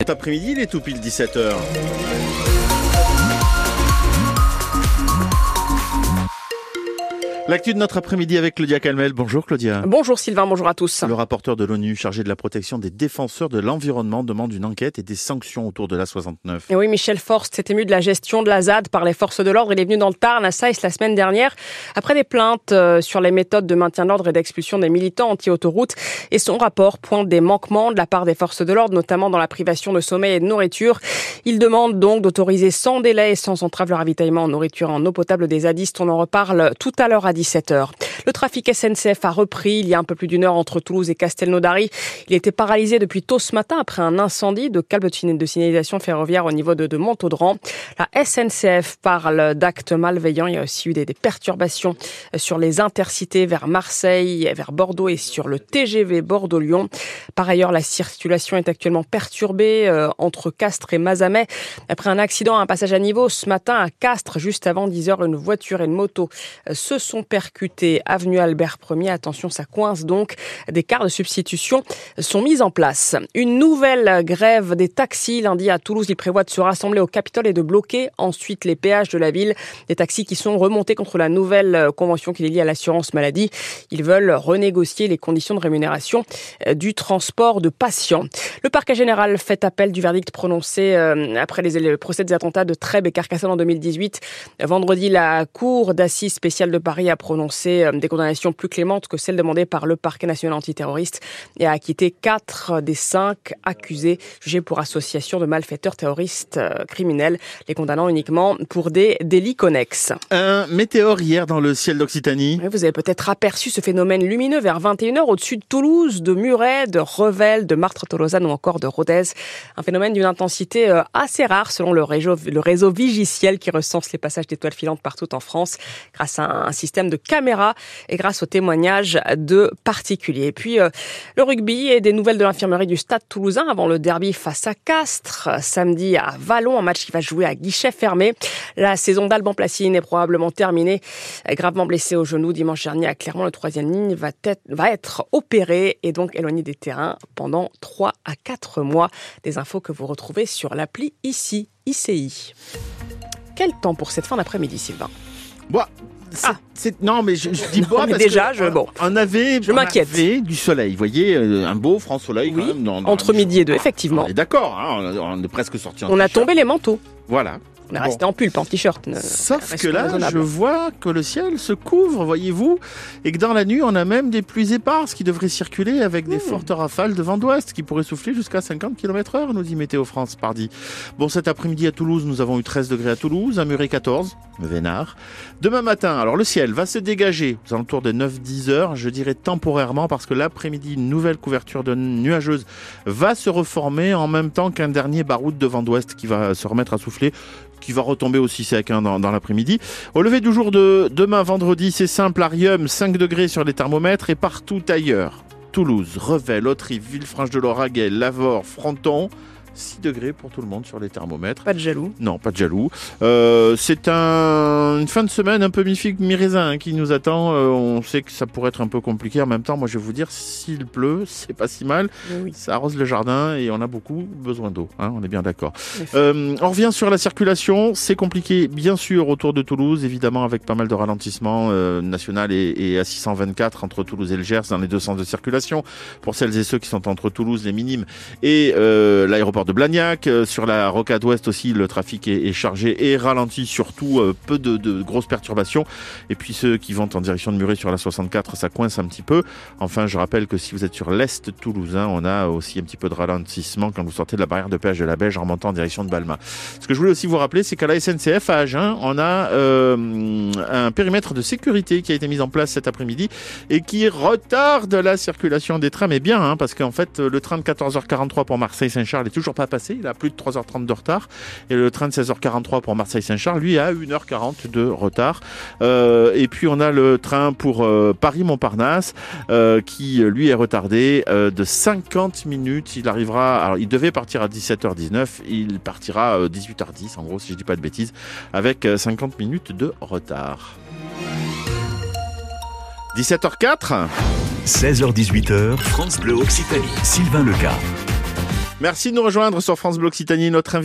Cet après-midi, il est tout pile 17h. L'actu de notre après-midi avec Claudia Calmel. Bonjour Claudia. Bonjour Sylvain, bonjour à tous. Le rapporteur de l'ONU chargé de la protection des défenseurs de l'environnement demande une enquête et des sanctions autour de la 69. Et oui, Michel Forst s'est ému de la gestion de la ZAD par les forces de l'ordre. Il est venu dans le Tarn à Saïs la semaine dernière après des plaintes euh, sur les méthodes de maintien de l'ordre et d'expulsion des militants anti-autoroute. Et son rapport pointe des manquements de la part des forces de l'ordre, notamment dans la privation de sommeil et de nourriture. Il demande donc d'autoriser sans délai et sans entrave le ravitaillement en nourriture et en eau potable des zadistes. On en reparle tout à l'heure à 17h. Le trafic SNCF a repris il y a un peu plus d'une heure entre Toulouse et Castelnaudary. Il était paralysé depuis tôt ce matin après un incendie de câble de signalisation ferroviaire au niveau de, Montaudran. La SNCF parle d'actes malveillants. Il y a aussi eu des, perturbations sur les intercités vers Marseille, vers Bordeaux et sur le TGV Bordeaux-Lyon. Par ailleurs, la circulation est actuellement perturbée euh, entre Castres et Mazamet. Après un accident à un passage à niveau ce matin à Castres, juste avant 10 heures, une voiture et une moto euh, se sont percutées avenue Albert Ier. Attention, ça coince donc. Des quarts de substitution sont mis en place. Une nouvelle grève des taxis lundi à Toulouse. Ils prévoient de se rassembler au Capitole et de bloquer ensuite les péages de la ville. Des taxis qui sont remontés contre la nouvelle convention qui les lie à l'assurance maladie. Ils veulent renégocier les conditions de rémunération euh, du transport de patients. Le parquet général fait appel du verdict prononcé euh, après les procès des attentats de Trèbes et Carcassonne en 2018. Vendredi, la Cour d'assises spéciale de Paris a prononcé euh, des condamnations plus clémentes que celles demandées par le parquet national antiterroriste et a acquitté quatre des cinq accusés jugés pour association de malfaiteurs terroristes euh, criminels, les condamnant uniquement pour des délits connexes. Un météore hier dans le ciel d'Occitanie. Vous avez peut-être aperçu ce phénomène lumineux vers 21h au-dessus de Toulouse, de Muret, de Revel, de Martre-Tolosane ou encore de Rodez. Un phénomène d'une intensité euh, assez rare selon le réseau, le réseau Vigiciel qui recense les passages d'étoiles filantes partout en France grâce à un système de caméras et grâce aux témoignages de particuliers. Et puis euh, le rugby et des nouvelles de l'infirmerie du Stade toulousain avant le derby face à Castres samedi à Vallon, un match qui va jouer à guichet fermé. La saison d'Alban Placine est probablement terminée. Gravement blessé au genou dimanche dernier à Clermont, le troisième ligne va être, opéré et donc éloigné des terrains pendant 3 à 4 mois. Des infos que vous retrouvez sur l'appli ici, ICI. Quel temps pour cette fin d'après-midi, Sylvain? Bon, ah. non, mais je, je dis non, mais déjà, je, bon, on avait, je m'inquiète. du soleil. Vous voyez, euh, un beau franc soleil oui, quand même. Entre midi et deux, effectivement. D'accord, hein, on est presque sorti. On a tombé les manteaux. Voilà. On est resté en pulpe, en t-shirt. Sauf que là, je vois que le ciel se couvre, voyez-vous, et que dans la nuit, on a même des pluies éparses qui devraient circuler avec mmh. des fortes rafales de vent d'ouest qui pourraient souffler jusqu'à 50 km heure, nous dit Météo France, pardi. Bon, cet après-midi à Toulouse, nous avons eu 13 degrés à Toulouse, à Muret 14, Vénard. Demain matin, alors le ciel va se dégager aux alentours de 9-10 heures, je dirais temporairement, parce que l'après-midi, une nouvelle couverture de nuageuse va se reformer en même temps qu'un dernier baroud de vent d'ouest qui va se remettre à souffler qui va retomber aussi sec hein, dans, l'après-midi. Au lever du jour de demain vendredi, c'est simple, Arium, 5 degrés sur les thermomètres et partout ailleurs. Toulouse, Revel, Autrive, Villefranche-de-Lauragais, Lavore, Fronton, 6 degrés pour tout le monde sur les thermomètres. Pas de jaloux. Non, pas de jaloux. Euh, c'est un, une fin de semaine un peu mi-figue, mi-raisin hein, qui nous attend. Euh, on sait que ça pourrait être un peu compliqué. En même temps, moi je vais vous dire, s'il pleut, c'est pas si mal. Oui. Ça arrose le jardin et on a beaucoup besoin d'eau. Hein, on est bien d'accord. Euh, on revient sur la circulation. C'est compliqué, bien sûr, autour de Toulouse, évidemment, avec pas mal de ralentissements national et, et à 624 entre Toulouse et le Gers dans les deux sens de circulation. Pour celles et ceux qui sont entre Toulouse, les minimes, et l'aéroport de Blagnac. Euh, sur la rocade ouest aussi, le trafic est, chargé et ralenti, surtout euh, peu de, grosses perturbations. Et puis ceux qui vont en direction de Muret sur la 64, ça coince un petit peu. Enfin, je rappelle que si vous êtes sur l'est toulousain, on a aussi un petit peu de ralentissement quand vous sortez de la barrière de péage de la Beige en remontant en direction de Balma. Ce que je voulais aussi vous rappeler, c'est qu'à la SNCF à Agen, on a euh, un périmètre de sécurité qui a été mis en place cet après-midi et qui retarde la circulation des trains, mais bien, hein, parce qu'en fait, le train de 14h43 pour Marseille-Saint-Charles est toujours pas passé. Il a plus de 3h30 de retard. Et le train de 16h43 pour Marseille-Saint-Charles, lui, a 1h40 de retard. Euh, et puis, on a le train pour euh, Paris-Montparnasse, euh, qui, lui, est retardé de 50 minutes. Il arrivera, alors, il devait partir à 17h19. Il partira à 18h10, en gros, si je dis pas de bêtises, avec 50 minutes de retard. 17h04 16h18h, France Bleu Occitanie. Sylvain Leca. Merci de nous rejoindre sur France Bleu Occitanie. Notre